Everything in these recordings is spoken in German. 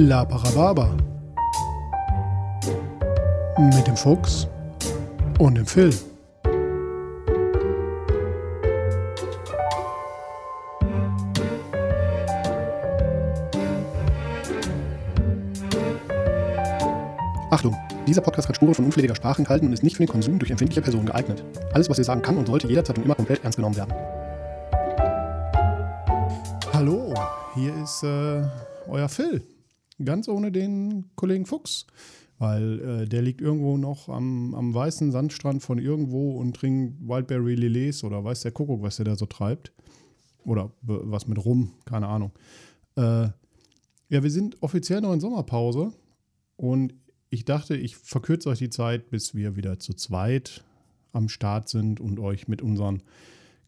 La Parababa. Mit dem Fuchs und dem Phil. Achtung! Dieser Podcast hat Spuren von unflätiger Sprache enthalten und ist nicht für den Konsum durch empfindliche Personen geeignet. Alles, was ihr sagen kann und sollte, jederzeit und immer komplett ernst genommen werden. Hallo, hier ist äh, euer Phil. Ganz ohne den Kollegen Fuchs. Weil äh, der liegt irgendwo noch am, am weißen Sandstrand von irgendwo und trinkt Wildberry Lillet oder weiß der Kuckuck, was der da so treibt. Oder was mit Rum, keine Ahnung. Äh, ja, wir sind offiziell noch in Sommerpause und ich dachte, ich verkürze euch die Zeit, bis wir wieder zu zweit am Start sind und euch mit unseren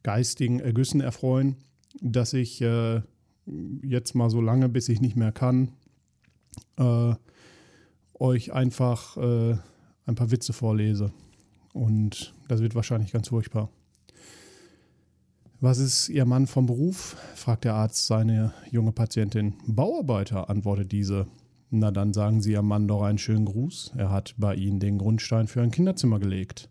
geistigen Ergüssen erfreuen, dass ich äh, jetzt mal so lange, bis ich nicht mehr kann, äh, euch einfach äh, ein paar Witze vorlese. Und das wird wahrscheinlich ganz furchtbar. Was ist Ihr Mann vom Beruf? fragt der Arzt seine junge Patientin. Bauarbeiter, antwortet diese. Na dann sagen Sie Ihrem Mann doch einen schönen Gruß. Er hat bei Ihnen den Grundstein für ein Kinderzimmer gelegt.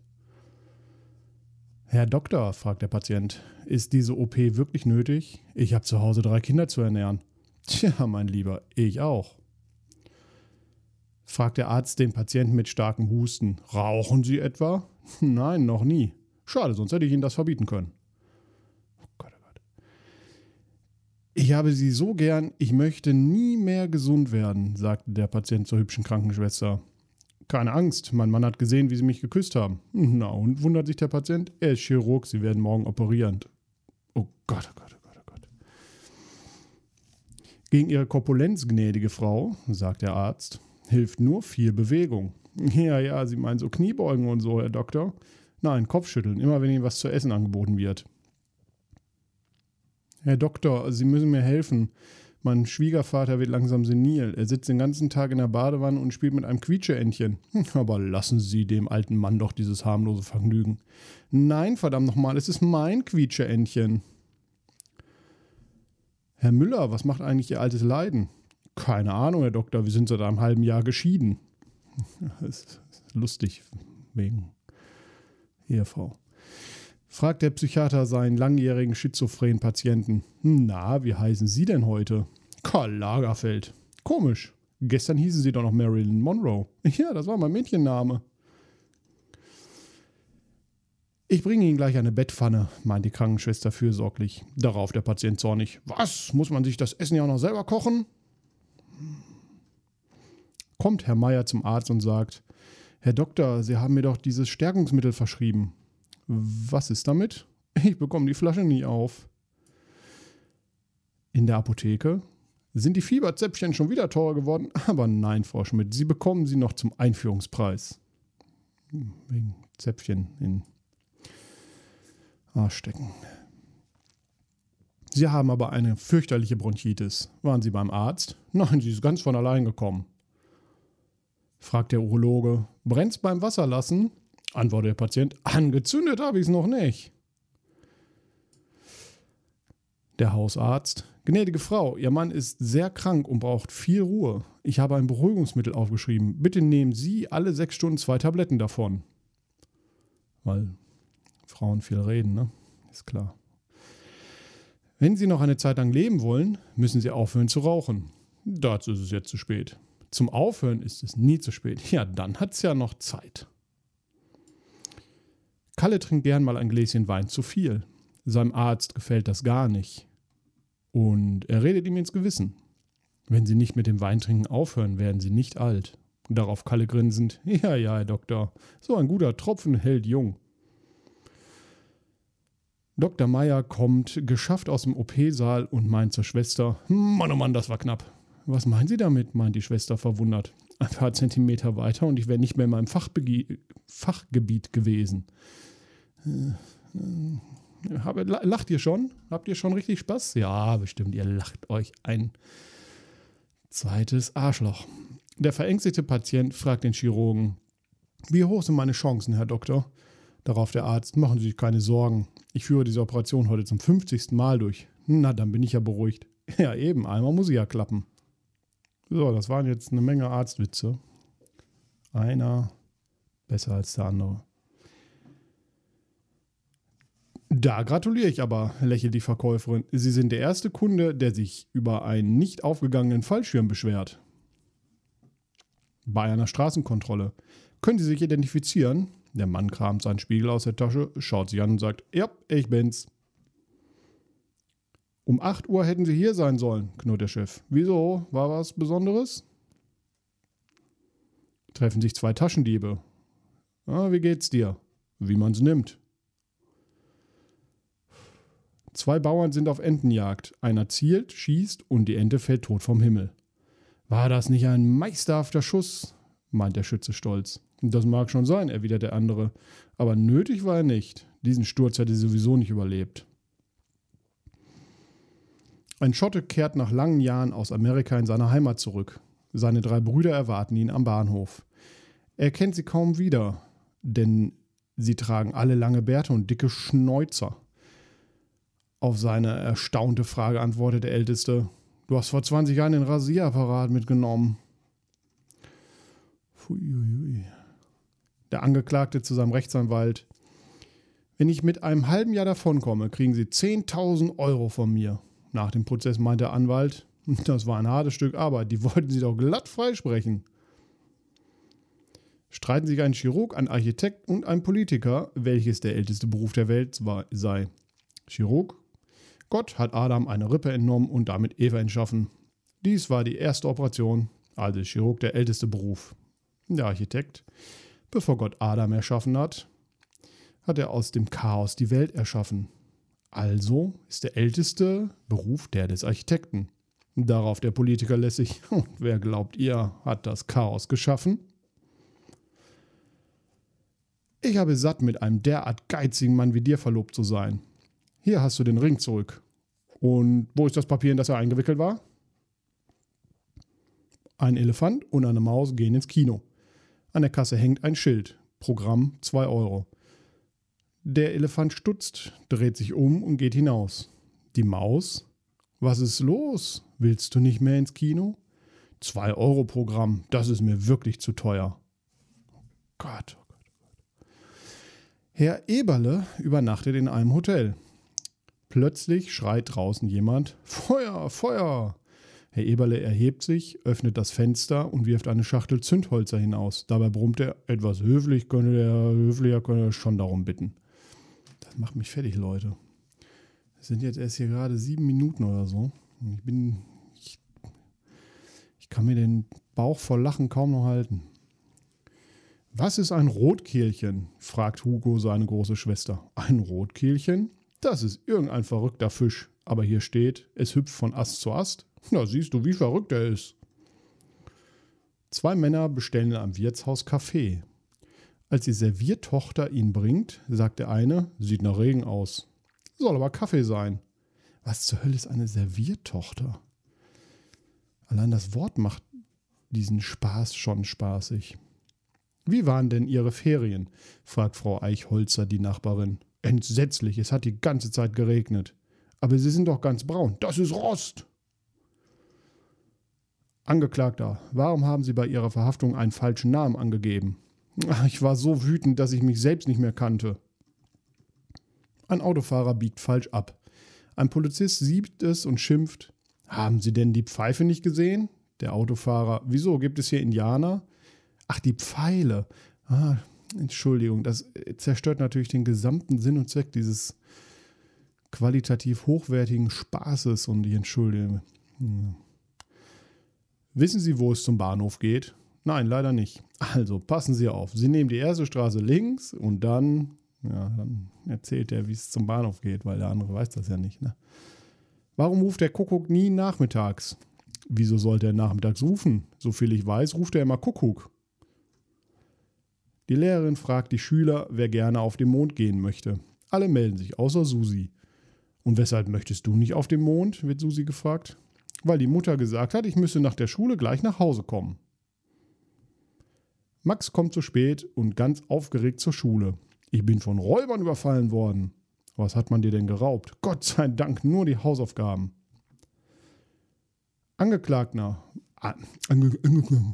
Herr Doktor, fragt der Patient, ist diese OP wirklich nötig? Ich habe zu Hause drei Kinder zu ernähren. Tja, mein Lieber, ich auch. Fragt der Arzt den Patienten mit starkem Husten. Rauchen Sie etwa? Nein, noch nie. Schade, sonst hätte ich Ihnen das verbieten können. Ich habe Sie so gern, ich möchte nie mehr gesund werden, sagte der Patient zur hübschen Krankenschwester. Keine Angst, mein Mann hat gesehen, wie Sie mich geküsst haben. Na, und wundert sich der Patient? Er ist Chirurg, Sie werden morgen operieren. Oh Gott, oh Gott, oh Gott, oh Gott. Gegen Ihre Korpulenz, gnädige Frau, sagt der Arzt, hilft nur viel Bewegung. Ja, ja, Sie meinen so Kniebeugen und so, Herr Doktor? Nein, Kopfschütteln, immer wenn Ihnen was zu essen angeboten wird. Herr Doktor, Sie müssen mir helfen. Mein Schwiegervater wird langsam senil. Er sitzt den ganzen Tag in der Badewanne und spielt mit einem Quietscheentchen. Aber lassen Sie dem alten Mann doch dieses harmlose Vergnügen. Nein, verdammt nochmal, es ist mein Quietscheentchen. Herr Müller, was macht eigentlich Ihr altes Leiden? Keine Ahnung, Herr Doktor, wir sind seit einem halben Jahr geschieden. Das ist lustig wegen Ehefrau fragt der Psychiater seinen langjährigen schizophrenen Patienten. Na, wie heißen Sie denn heute? Karl Lagerfeld. Komisch. Gestern hießen Sie doch noch Marilyn Monroe. Ja, das war mein Mädchenname. Ich bringe Ihnen gleich eine Bettpfanne, meint die Krankenschwester fürsorglich. Darauf der Patient zornig. Was? Muss man sich das Essen ja auch noch selber kochen? Kommt Herr Meier zum Arzt und sagt: Herr Doktor, Sie haben mir doch dieses Stärkungsmittel verschrieben. Was ist damit? Ich bekomme die Flasche nie auf. In der Apotheke sind die Fieberzäpfchen schon wieder teurer geworden, aber nein, Frau Schmidt, Sie bekommen sie noch zum Einführungspreis. Wegen Zäpfchen in Arsch stecken. Sie haben aber eine fürchterliche Bronchitis. Waren Sie beim Arzt? Nein, sie ist ganz von allein gekommen. Fragt der Urologe. Brennt's beim Wasserlassen? Antwortet der Patient, angezündet habe ich es noch nicht. Der Hausarzt, gnädige Frau, Ihr Mann ist sehr krank und braucht viel Ruhe. Ich habe ein Beruhigungsmittel aufgeschrieben. Bitte nehmen Sie alle sechs Stunden zwei Tabletten davon. Weil Frauen viel reden, ne? Ist klar. Wenn Sie noch eine Zeit lang leben wollen, müssen Sie aufhören zu rauchen. Dazu ist es jetzt zu spät. Zum Aufhören ist es nie zu spät. Ja, dann hat es ja noch Zeit. Kalle trinkt gern mal ein Gläschen Wein zu viel. Seinem Arzt gefällt das gar nicht. Und er redet ihm ins Gewissen. Wenn Sie nicht mit dem Weintrinken aufhören, werden Sie nicht alt. Darauf Kalle grinsend. Ja, ja, Herr Doktor, so ein guter Tropfen hält jung. Dr. Meier kommt geschafft aus dem OP-Saal und meint zur Schwester: Mann, oh Mann, das war knapp. Was meinen Sie damit? meint die Schwester verwundert. Ein paar Zentimeter weiter und ich wäre nicht mehr in meinem Fachbe Fachgebiet gewesen. Habe, lacht ihr schon? Habt ihr schon richtig Spaß? Ja, bestimmt, ihr lacht euch ein zweites Arschloch. Der verängstigte Patient fragt den Chirurgen, wie hoch sind meine Chancen, Herr Doktor? Darauf der Arzt, machen Sie sich keine Sorgen. Ich führe diese Operation heute zum 50. Mal durch. Na, dann bin ich ja beruhigt. Ja, eben, einmal muss sie ja klappen. So, das waren jetzt eine Menge Arztwitze. Einer besser als der andere. Da gratuliere ich aber, lächelt die Verkäuferin. Sie sind der erste Kunde, der sich über einen nicht aufgegangenen Fallschirm beschwert. Bei einer Straßenkontrolle. Können Sie sich identifizieren? Der Mann kramt seinen Spiegel aus der Tasche, schaut sich an und sagt: Ja, ich bin's. Um 8 Uhr hätten Sie hier sein sollen, knurrt der Chef. Wieso? War was Besonderes? Treffen sich zwei Taschendiebe. Ah, wie geht's dir? Wie man's nimmt. Zwei Bauern sind auf Entenjagd. Einer zielt, schießt und die Ente fällt tot vom Himmel. War das nicht ein meisterhafter Schuss? meint der Schütze stolz. Das mag schon sein, erwidert der andere. Aber nötig war er nicht. Diesen Sturz hätte er sowieso nicht überlebt. Ein Schotte kehrt nach langen Jahren aus Amerika in seine Heimat zurück. Seine drei Brüder erwarten ihn am Bahnhof. Er kennt sie kaum wieder, denn sie tragen alle lange Bärte und dicke Schnäuzer. Auf seine erstaunte Frage antwortet der Älteste: Du hast vor 20 Jahren den Rasierapparat mitgenommen. Puiuiui. Der Angeklagte zu seinem Rechtsanwalt: Wenn ich mit einem halben Jahr davonkomme, kriegen Sie 10.000 Euro von mir. Nach dem Prozess meint der Anwalt: Das war ein hartes Stück Arbeit, die wollten Sie doch glatt freisprechen. Streiten sich ein Chirurg, ein Architekt und ein Politiker, welches der älteste Beruf der Welt sei. Chirurg Gott hat Adam eine Rippe entnommen und damit Eva entschaffen. Dies war die erste Operation, also Chirurg der älteste Beruf. Der Architekt, bevor Gott Adam erschaffen hat, hat er aus dem Chaos die Welt erschaffen. Also ist der älteste Beruf der des Architekten. Darauf der Politiker lässig. Und wer glaubt ihr, hat das Chaos geschaffen? Ich habe satt, mit einem derart geizigen Mann wie dir verlobt zu sein. Hier hast du den Ring zurück. Und wo ist das Papier, in das er eingewickelt war? Ein Elefant und eine Maus gehen ins Kino. An der Kasse hängt ein Schild. Programm 2 Euro. Der Elefant stutzt, dreht sich um und geht hinaus. Die Maus? Was ist los? Willst du nicht mehr ins Kino? 2 Euro Programm, das ist mir wirklich zu teuer. Oh Gott, oh Gott, oh Gott. Herr Eberle übernachtet in einem Hotel. Plötzlich schreit draußen jemand: Feuer, Feuer! Herr Eberle erhebt sich, öffnet das Fenster und wirft eine Schachtel Zündholzer hinaus. Dabei brummt er, etwas höflich könnte der höflicher könnte schon darum bitten. Macht mich fertig, Leute. Es sind jetzt erst hier gerade sieben Minuten oder so. Ich bin. Ich, ich kann mir den Bauch vor Lachen kaum noch halten. Was ist ein Rotkehlchen? fragt Hugo seine große Schwester. Ein Rotkehlchen? Das ist irgendein verrückter Fisch. Aber hier steht, es hüpft von Ast zu Ast. Na, siehst du, wie verrückt er ist. Zwei Männer bestellen einem Wirtshaus Kaffee. Als die Serviertochter ihn bringt, sagt der eine, sieht nach Regen aus. Soll aber Kaffee sein. Was zur Hölle ist eine Serviertochter? Allein das Wort macht diesen Spaß schon spaßig. Wie waren denn Ihre Ferien? fragt Frau Eichholzer die Nachbarin. Entsetzlich, es hat die ganze Zeit geregnet. Aber Sie sind doch ganz braun. Das ist Rost. Angeklagter, warum haben Sie bei Ihrer Verhaftung einen falschen Namen angegeben? Ich war so wütend, dass ich mich selbst nicht mehr kannte. Ein Autofahrer biegt falsch ab. Ein Polizist sieht es und schimpft. Haben Sie denn die Pfeife nicht gesehen? Der Autofahrer, wieso gibt es hier Indianer? Ach, die Pfeile. Ah, Entschuldigung, das zerstört natürlich den gesamten Sinn und Zweck dieses qualitativ hochwertigen Spaßes und ich entschuldige. Hm. Wissen Sie, wo es zum Bahnhof geht? Nein, leider nicht. Also passen Sie auf. Sie nehmen die erste Straße links und dann, ja, dann erzählt er, wie es zum Bahnhof geht, weil der andere weiß das ja nicht. Ne? Warum ruft der Kuckuck nie nachmittags? Wieso sollte er nachmittags rufen? Soviel ich weiß, ruft er immer Kuckuck. Die Lehrerin fragt die Schüler, wer gerne auf den Mond gehen möchte. Alle melden sich, außer Susi. Und weshalb möchtest du nicht auf den Mond? wird Susi gefragt. Weil die Mutter gesagt hat, ich müsse nach der Schule gleich nach Hause kommen. Max kommt zu spät und ganz aufgeregt zur Schule. Ich bin von Räubern überfallen worden. Was hat man dir denn geraubt? Gott sei Dank nur die Hausaufgaben. Angeklagter, Ange Ange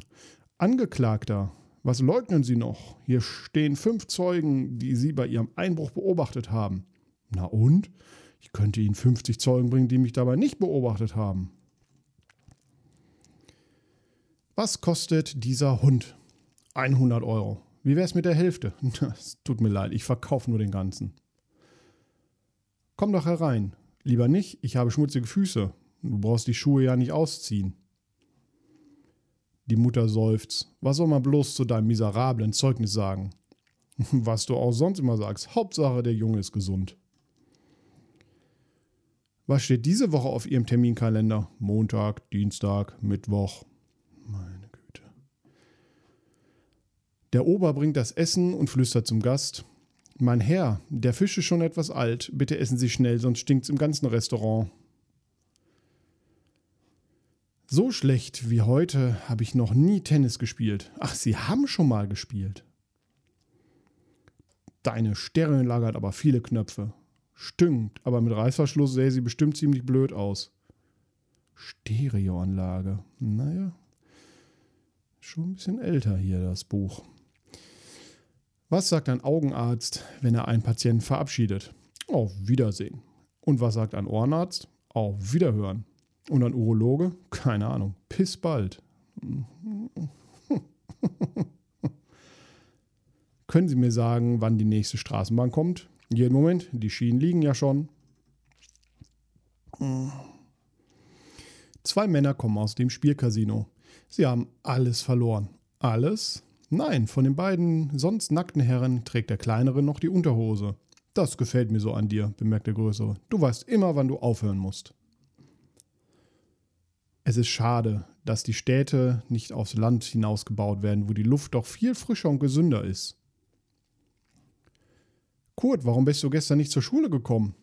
Angeklagter, was leugnen Sie noch? Hier stehen fünf Zeugen, die Sie bei Ihrem Einbruch beobachtet haben. Na und? Ich könnte Ihnen 50 Zeugen bringen, die mich dabei nicht beobachtet haben. Was kostet dieser Hund? 100 Euro. Wie wär's mit der Hälfte? Das tut mir leid, ich verkaufe nur den ganzen. Komm doch herein. Lieber nicht, ich habe schmutzige Füße. Du brauchst die Schuhe ja nicht ausziehen. Die Mutter seufzt. Was soll man bloß zu deinem miserablen Zeugnis sagen? Was du auch sonst immer sagst. Hauptsache, der Junge ist gesund. Was steht diese Woche auf Ihrem Terminkalender? Montag, Dienstag, Mittwoch. Meine Güte. Der Ober bringt das Essen und flüstert zum Gast. Mein Herr, der Fisch ist schon etwas alt. Bitte essen Sie schnell, sonst stinkt's im ganzen Restaurant. So schlecht wie heute habe ich noch nie Tennis gespielt. Ach, Sie haben schon mal gespielt. Deine Stereoanlage hat aber viele Knöpfe. Stimmt, aber mit Reißverschluss sähe sie bestimmt ziemlich blöd aus. Stereoanlage. Naja. Schon ein bisschen älter hier das Buch. Was sagt ein Augenarzt, wenn er einen Patienten verabschiedet? Auf Wiedersehen. Und was sagt ein Ohrenarzt? Auf Wiederhören. Und ein Urologe? Keine Ahnung. Piss bald. Können Sie mir sagen, wann die nächste Straßenbahn kommt? Jeden Moment. Die Schienen liegen ja schon. Zwei Männer kommen aus dem Spielcasino. Sie haben alles verloren. Alles? Nein, von den beiden sonst nackten Herren trägt der kleinere noch die Unterhose. Das gefällt mir so an dir, bemerkt der größere. Du weißt immer, wann du aufhören musst. Es ist schade, dass die Städte nicht aufs Land hinausgebaut werden, wo die Luft doch viel frischer und gesünder ist. Kurt, warum bist du gestern nicht zur Schule gekommen?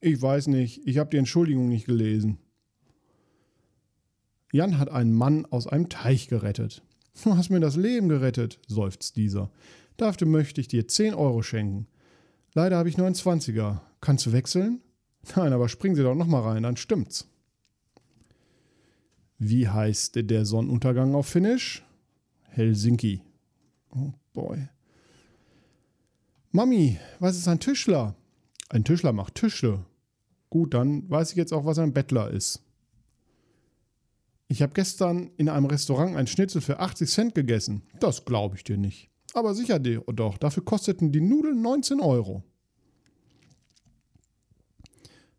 Ich weiß nicht, ich habe die Entschuldigung nicht gelesen. Jan hat einen Mann aus einem Teich gerettet. Du hast mir das Leben gerettet, seufzt dieser. Dafür möchte ich dir 10 Euro schenken. Leider habe ich nur einen Zwanziger. Kannst du wechseln? Nein, aber springen Sie doch nochmal rein, dann stimmt's. Wie heißt der Sonnenuntergang auf Finnisch? Helsinki. Oh boy. Mami, was ist ein Tischler? Ein Tischler macht Tische. Gut, dann weiß ich jetzt auch, was ein Bettler ist. Ich habe gestern in einem Restaurant ein Schnitzel für 80 Cent gegessen. Das glaube ich dir nicht. Aber sicher doch, dafür kosteten die Nudeln 19 Euro.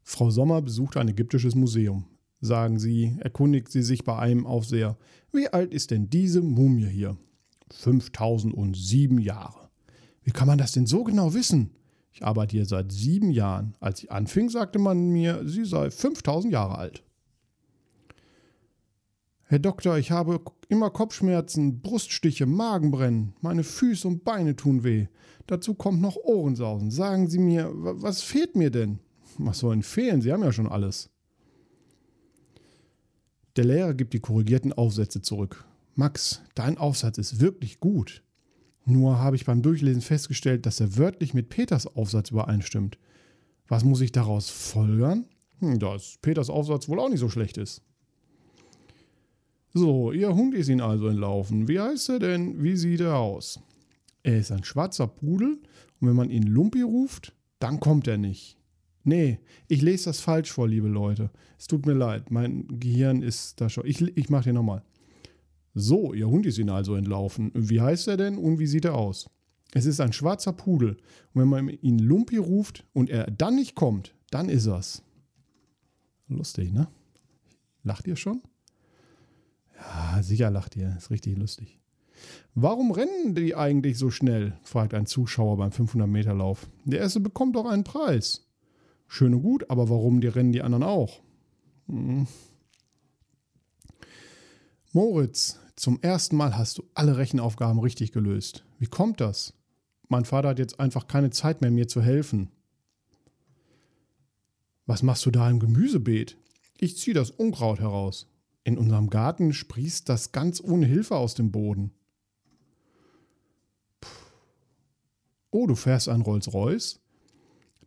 Frau Sommer besucht ein ägyptisches Museum sagen sie, erkundigt sie sich bei einem Aufseher. Wie alt ist denn diese Mumie hier? 5007 Jahre. Wie kann man das denn so genau wissen? Ich arbeite hier seit sieben Jahren. Als ich anfing, sagte man mir, sie sei 5000 Jahre alt. Herr Doktor, ich habe immer Kopfschmerzen, Bruststiche, Magenbrennen, meine Füße und Beine tun weh. Dazu kommt noch Ohrensausen. Sagen Sie mir, was fehlt mir denn? Was soll Ihnen fehlen? Sie haben ja schon alles. Der Lehrer gibt die korrigierten Aufsätze zurück. Max, dein Aufsatz ist wirklich gut. Nur habe ich beim Durchlesen festgestellt, dass er wörtlich mit Peters Aufsatz übereinstimmt. Was muss ich daraus folgern? Hm, dass Peters Aufsatz wohl auch nicht so schlecht ist. So, Ihr Hund ist Ihnen also entlaufen. Wie heißt er denn? Wie sieht er aus? Er ist ein schwarzer Pudel und wenn man ihn Lumpi ruft, dann kommt er nicht. Nee, ich lese das falsch vor, liebe Leute. Es tut mir leid, mein Gehirn ist da schon. Ich, ich mache den nochmal. So, Ihr Hund ist Ihnen also entlaufen. Wie heißt er denn und wie sieht er aus? Es ist ein schwarzer Pudel. Und wenn man ihn Lumpi ruft und er dann nicht kommt, dann ist er's. Lustig, ne? Lacht ihr schon? Ja, sicher lacht ihr. Ist richtig lustig. Warum rennen die eigentlich so schnell? fragt ein Zuschauer beim 500-Meter-Lauf. Der Erste bekommt doch einen Preis. Schön und gut, aber warum die rennen die anderen auch? Hm. Moritz, zum ersten Mal hast du alle Rechenaufgaben richtig gelöst. Wie kommt das? Mein Vater hat jetzt einfach keine Zeit mehr, mir zu helfen. Was machst du da im Gemüsebeet? Ich ziehe das Unkraut heraus. In unserem Garten sprießt das ganz ohne Hilfe aus dem Boden. Puh. Oh, du fährst ein Rolls-Royce?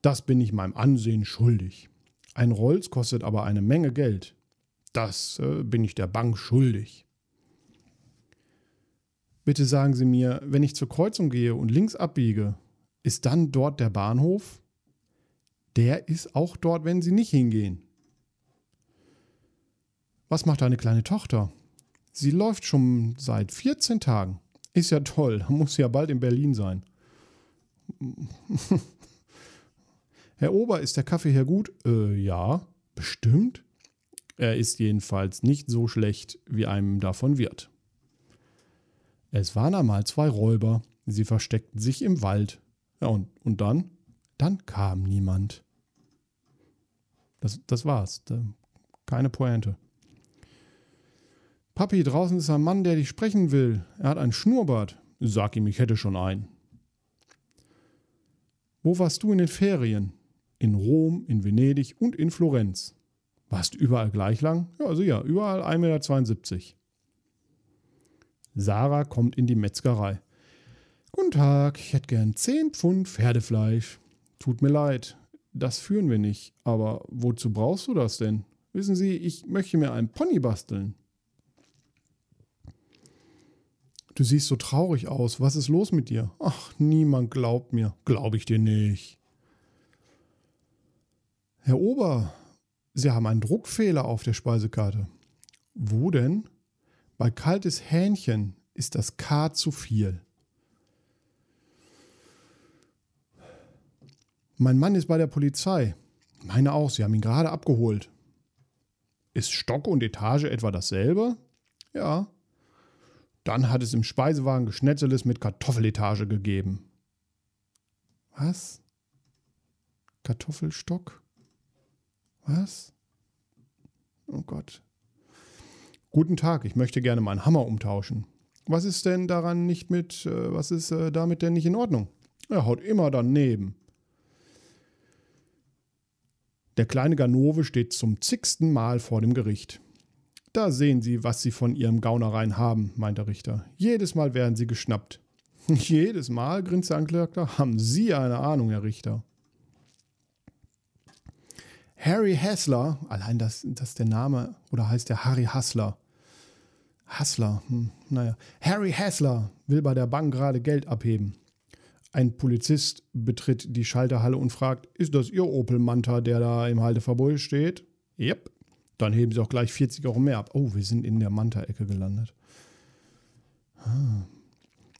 Das bin ich meinem Ansehen schuldig. Ein Rolls kostet aber eine Menge Geld. Das äh, bin ich der Bank schuldig. Bitte sagen Sie mir, wenn ich zur Kreuzung gehe und links abbiege, ist dann dort der Bahnhof? Der ist auch dort, wenn Sie nicht hingehen. Was macht deine kleine Tochter? Sie läuft schon seit 14 Tagen. Ist ja toll, muss ja bald in Berlin sein. Herr Ober, ist der Kaffee hier gut? Äh, ja, bestimmt. Er ist jedenfalls nicht so schlecht, wie einem davon wird. Es waren einmal zwei Räuber, sie versteckten sich im Wald. Ja, und, und dann? Dann kam niemand. Das, das war's. Keine Pointe. Papi, draußen ist ein Mann, der dich sprechen will. Er hat ein Schnurrbart. Sag ihm, ich hätte schon einen. Wo warst du in den Ferien? In Rom, in Venedig und in Florenz. Warst du überall gleich lang? Ja, also ja, überall 1,72 Meter. Sarah kommt in die Metzgerei. Guten Tag, ich hätte gern 10 Pfund Pferdefleisch. Tut mir leid, das führen wir nicht. Aber wozu brauchst du das denn? Wissen Sie, ich möchte mir einen Pony basteln. Du siehst so traurig aus. Was ist los mit dir? Ach, niemand glaubt mir. Glaube ich dir nicht. Herr Ober, Sie haben einen Druckfehler auf der Speisekarte. Wo denn? Bei kaltes Hähnchen ist das K zu viel. Mein Mann ist bei der Polizei. Meine auch, Sie haben ihn gerade abgeholt. Ist Stock und Etage etwa dasselbe? Ja. Dann hat es im Speisewagen Geschnetzeles mit Kartoffeletage gegeben. Was? Kartoffelstock? Was? Oh Gott. Guten Tag, ich möchte gerne meinen Hammer umtauschen. Was ist denn daran nicht mit, äh, was ist äh, damit denn nicht in Ordnung? Er haut immer daneben. Der kleine Ganove steht zum zigsten Mal vor dem Gericht. Da sehen Sie, was Sie von Ihrem Gaunereien haben, meint der Richter. Jedes Mal werden Sie geschnappt. Jedes Mal, grinst der Anklagter, haben Sie eine Ahnung, Herr Richter. Harry Hassler, allein das, das ist der Name, oder heißt der Harry Hassler? Hassler, hm, naja. Harry Hassler will bei der Bank gerade Geld abheben. Ein Polizist betritt die Schalterhalle und fragt: Ist das Ihr Opel Manta, der da im Halteverbot steht? Yep. Dann heben Sie auch gleich 40 Euro mehr ab. Oh, wir sind in der Manta-Ecke gelandet. Ah.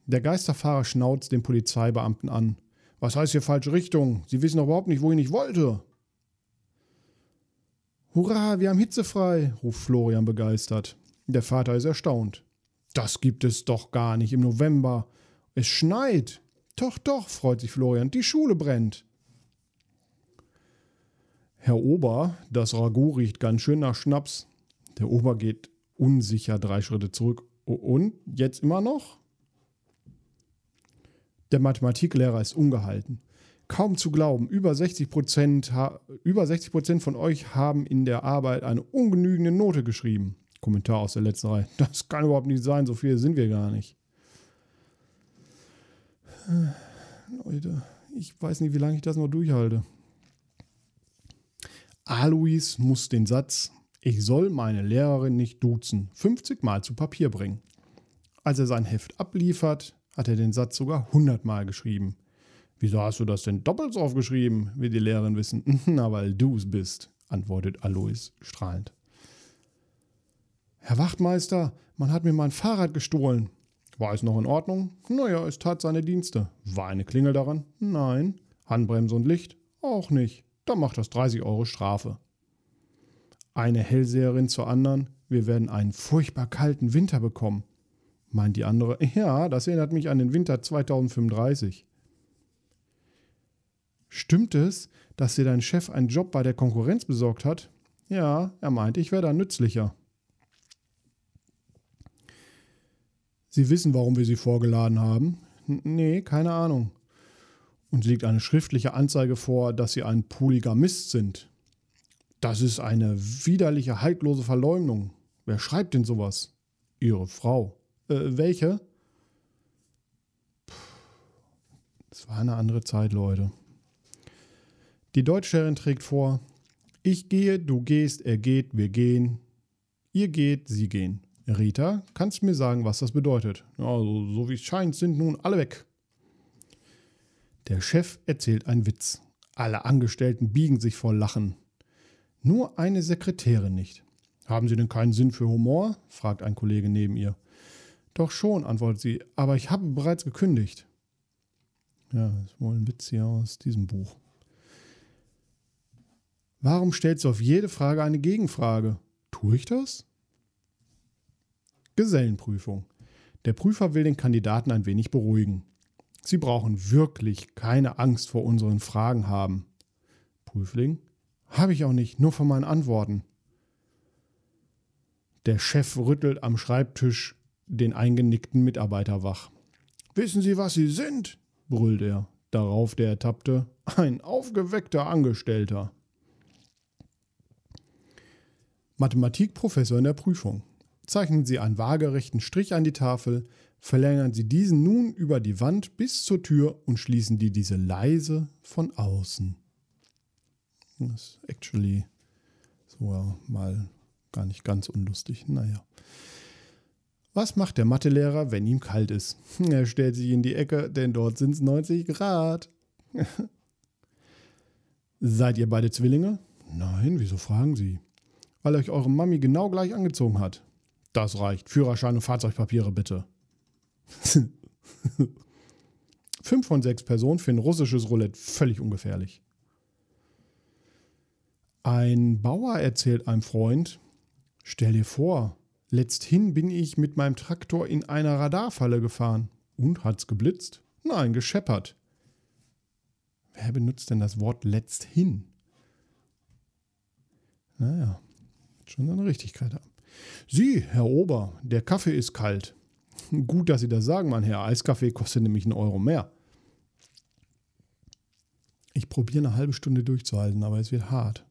Der Geisterfahrer schnauzt den Polizeibeamten an. Was heißt hier falsche Richtung? Sie wissen doch überhaupt nicht, wohin ich wollte. Hurra, wir haben hitzefrei, ruft Florian begeistert. Der Vater ist erstaunt. Das gibt es doch gar nicht im November. Es schneit. Doch, doch, freut sich Florian, die Schule brennt. Herr Ober, das Ragout riecht ganz schön nach Schnaps. Der Ober geht unsicher drei Schritte zurück. Und jetzt immer noch? Der Mathematiklehrer ist ungehalten. Kaum zu glauben, über 60 Prozent, über 60 Prozent von euch haben in der Arbeit eine ungenügende Note geschrieben. Kommentar aus der letzten Reihe. Das kann überhaupt nicht sein, so viele sind wir gar nicht. Leute, ich weiß nicht, wie lange ich das noch durchhalte. Alois muss den Satz, ich soll meine Lehrerin nicht duzen, 50 Mal zu Papier bringen. Als er sein Heft abliefert, hat er den Satz sogar 100 Mal geschrieben. Wieso hast du das denn doppelt so aufgeschrieben, will die Lehrerin wissen. Na, weil du es bist, antwortet Alois strahlend. Herr Wachtmeister, man hat mir mein Fahrrad gestohlen. War es noch in Ordnung? Naja, es tat seine Dienste. War eine Klingel daran? Nein. Handbremse und Licht? Auch nicht. Dann macht das 30 Euro Strafe. Eine Hellseherin zur anderen, wir werden einen furchtbar kalten Winter bekommen. Meint die andere, ja, das erinnert mich an den Winter 2035. Stimmt es, dass dir dein Chef einen Job bei der Konkurrenz besorgt hat? Ja, er meint, ich wäre da nützlicher. Sie wissen, warum wir Sie vorgeladen haben? N nee, keine Ahnung. Uns liegt eine schriftliche Anzeige vor, dass Sie ein Polygamist sind. Das ist eine widerliche, haltlose Verleumdung. Wer schreibt denn sowas? Ihre Frau. Äh, welche? Es war eine andere Zeit, Leute. Die Deutschlehrerin trägt vor: Ich gehe, du gehst, er geht, wir gehen. Ihr geht, sie gehen. Rita, kannst du mir sagen, was das bedeutet? Ja, so, so wie es scheint, sind nun alle weg. Der Chef erzählt einen Witz. Alle Angestellten biegen sich vor Lachen. Nur eine Sekretärin nicht. Haben Sie denn keinen Sinn für Humor? fragt ein Kollege neben ihr. Doch schon, antwortet sie, aber ich habe bereits gekündigt. Ja, das ist wohl ein Witz hier aus diesem Buch. Warum stellst du auf jede Frage eine Gegenfrage? Tue ich das? Gesellenprüfung. Der Prüfer will den Kandidaten ein wenig beruhigen. Sie brauchen wirklich keine Angst vor unseren Fragen haben. Prüfling. Habe ich auch nicht, nur von meinen Antworten. Der Chef rüttelt am Schreibtisch den eingenickten Mitarbeiter wach. Wissen Sie, was Sie sind? brüllt er. Darauf der Ertappte. Ein aufgeweckter Angestellter. Mathematikprofessor in der Prüfung. Zeichnen Sie einen waagerechten Strich an die Tafel, verlängern Sie diesen nun über die Wand bis zur Tür und schließen die diese leise von außen. Das ist actually so mal gar nicht ganz unlustig. Naja. Was macht der Mathelehrer, wenn ihm kalt ist? Er stellt sich in die Ecke, denn dort sind es 90 Grad. Seid ihr beide Zwillinge? Nein, wieso fragen Sie? Weil euch eure Mami genau gleich angezogen hat. Das reicht. Führerschein und Fahrzeugpapiere bitte. Fünf von sechs Personen finden russisches Roulette völlig ungefährlich. Ein Bauer erzählt einem Freund, stell dir vor, letzthin bin ich mit meinem Traktor in einer Radarfalle gefahren. Und hat's geblitzt? Nein, gescheppert. Wer benutzt denn das Wort letzthin? Naja, schon seine Richtigkeit haben. Sie, Herr Ober, der Kaffee ist kalt. Gut, dass Sie das sagen, mein Herr. Eiskaffee kostet nämlich einen Euro mehr. Ich probiere eine halbe Stunde durchzuhalten, aber es wird hart.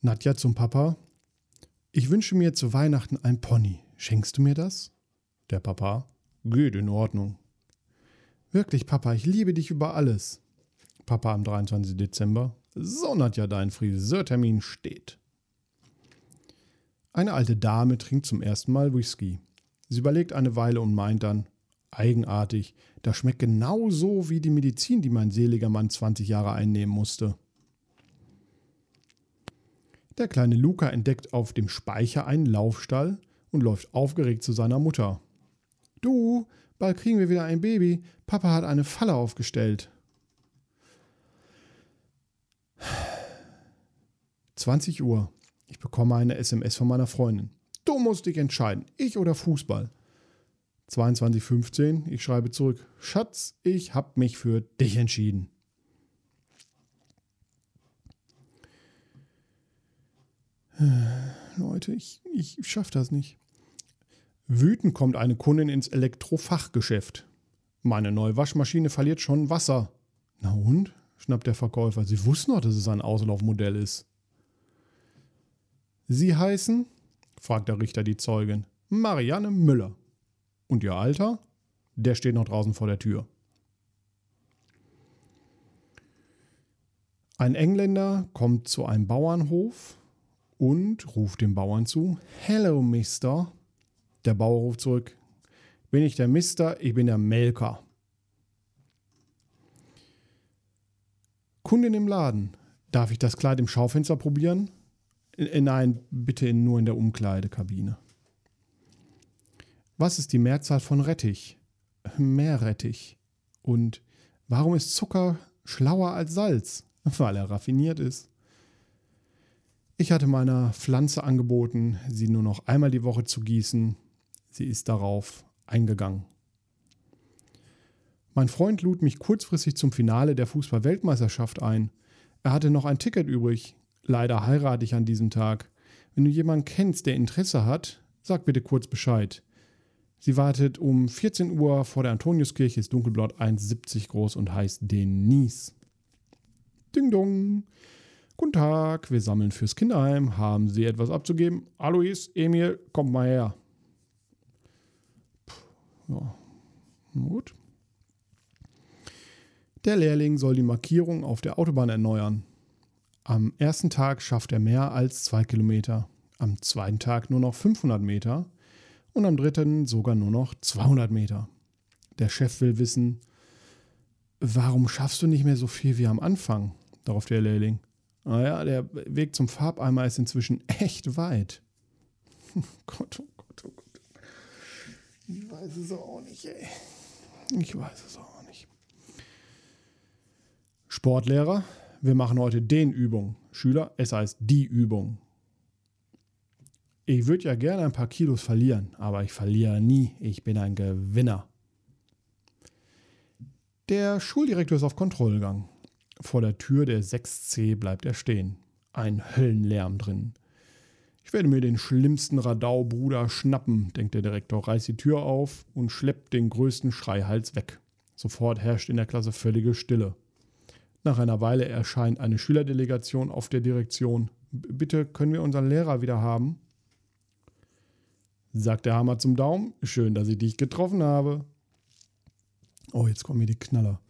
Nadja zum Papa. Ich wünsche mir zu Weihnachten ein Pony. Schenkst du mir das? Der Papa. Geht in Ordnung. Wirklich, Papa, ich liebe dich über alles. Papa am 23. Dezember. So, Nadja, dein Friseurtermin steht. Eine alte Dame trinkt zum ersten Mal Whisky. Sie überlegt eine Weile und meint dann, eigenartig, das schmeckt genau so wie die Medizin, die mein seliger Mann 20 Jahre einnehmen musste. Der kleine Luca entdeckt auf dem Speicher einen Laufstall und läuft aufgeregt zu seiner Mutter. Du, bald kriegen wir wieder ein Baby. Papa hat eine Falle aufgestellt. 20 Uhr. Ich bekomme eine SMS von meiner Freundin. Du musst dich entscheiden, ich oder Fußball. 22.15 Ich schreibe zurück. Schatz, ich hab mich für dich entschieden. Leute, ich, ich schaff das nicht. Wütend kommt eine Kundin ins Elektrofachgeschäft. Meine neue Waschmaschine verliert schon Wasser. Na und? schnappt der Verkäufer. Sie wussten doch, dass es ein Auslaufmodell ist. Sie heißen, fragt der Richter die Zeugin, Marianne Müller. Und ihr Alter? Der steht noch draußen vor der Tür. Ein Engländer kommt zu einem Bauernhof und ruft dem Bauern zu: Hello, Mister. Der Bauer ruft zurück: Bin ich der Mister? Ich bin der Melker. Kundin im Laden. Darf ich das Kleid im Schaufenster probieren? Äh, nein, bitte nur in der Umkleidekabine. Was ist die Mehrzahl von Rettich? Meerrettich. Und warum ist Zucker schlauer als Salz? Weil er raffiniert ist. Ich hatte meiner Pflanze angeboten, sie nur noch einmal die Woche zu gießen. Sie ist darauf eingegangen. Mein Freund lud mich kurzfristig zum Finale der Fußball-Weltmeisterschaft ein. Er hatte noch ein Ticket übrig. Leider heirate ich an diesem Tag. Wenn du jemanden kennst, der Interesse hat, sag bitte kurz Bescheid. Sie wartet um 14 Uhr vor der Antoniuskirche, ist dunkelblau 1,70 groß und heißt Denise. Ding dong. Guten Tag, wir sammeln fürs Kinderheim. Haben Sie etwas abzugeben? Alois, Emil, kommt mal her. Puh, ja, gut. Der Lehrling soll die Markierung auf der Autobahn erneuern. Am ersten Tag schafft er mehr als zwei Kilometer. am zweiten Tag nur noch 500 Meter und am dritten sogar nur noch 200 Meter. Der Chef will wissen, warum schaffst du nicht mehr so viel wie am Anfang? Darauf der Lehrling. Naja, der Weg zum Farbeimer ist inzwischen echt weit. Gott, oh Gott, oh Gott. Ich weiß es auch nicht, ey. Ich weiß es auch nicht. Sportlehrer, wir machen heute den Übung. Schüler, es heißt die Übung. Ich würde ja gerne ein paar Kilos verlieren, aber ich verliere nie. Ich bin ein Gewinner. Der Schuldirektor ist auf Kontrollgang. Vor der Tür der 6C bleibt er stehen. Ein Höllenlärm drin. Ich werde mir den schlimmsten Radaubruder schnappen, denkt der Direktor, reißt die Tür auf und schleppt den größten Schreihals weg. Sofort herrscht in der Klasse völlige Stille. Nach einer Weile erscheint eine Schülerdelegation auf der Direktion. Bitte können wir unseren Lehrer wieder haben? sagt der Hammer zum Daumen. Schön, dass ich dich getroffen habe. Oh, jetzt kommen mir die Knaller.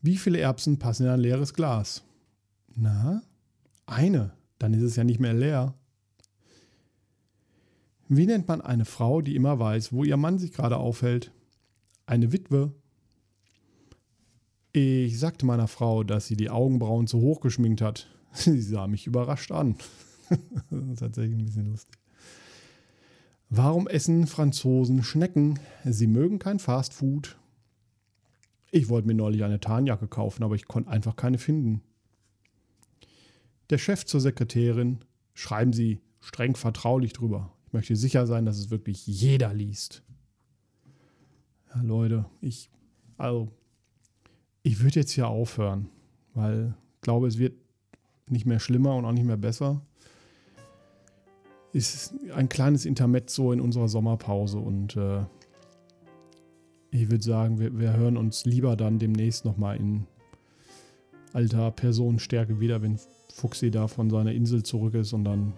Wie viele Erbsen passen in ein leeres Glas? Na, eine. Dann ist es ja nicht mehr leer. Wie nennt man eine Frau, die immer weiß, wo ihr Mann sich gerade aufhält? Eine Witwe. Ich sagte meiner Frau, dass sie die Augenbrauen zu hoch geschminkt hat. Sie sah mich überrascht an. das ist tatsächlich ein bisschen lustig. Warum essen Franzosen Schnecken? Sie mögen kein Fastfood. Ich wollte mir neulich eine Tarnjacke kaufen, aber ich konnte einfach keine finden. Der Chef zur Sekretärin, schreiben Sie streng vertraulich drüber. Ich möchte sicher sein, dass es wirklich jeder liest. Ja, Leute, ich, also, ich würde jetzt hier aufhören, weil ich glaube, es wird nicht mehr schlimmer und auch nicht mehr besser ist ein kleines Intermezzo in unserer Sommerpause und äh, ich würde sagen, wir, wir, hören uns lieber dann demnächst nochmal in alter Personenstärke wieder, wenn Fuchsi da von seiner Insel zurück ist und dann,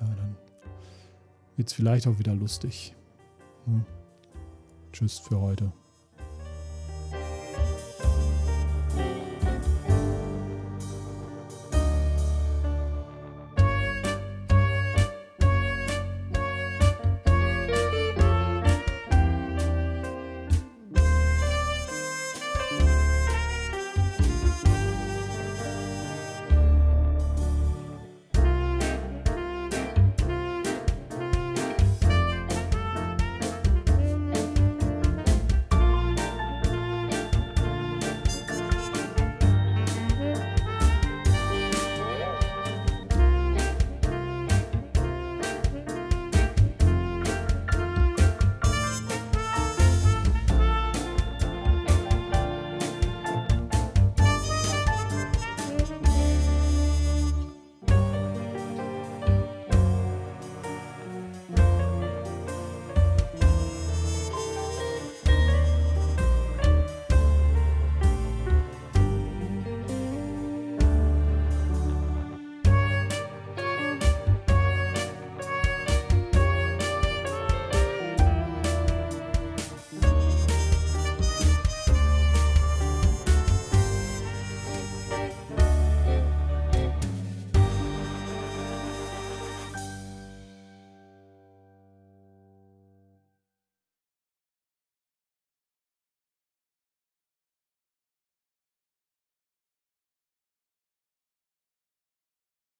ja, dann wird es vielleicht auch wieder lustig. Hm. Tschüss für heute.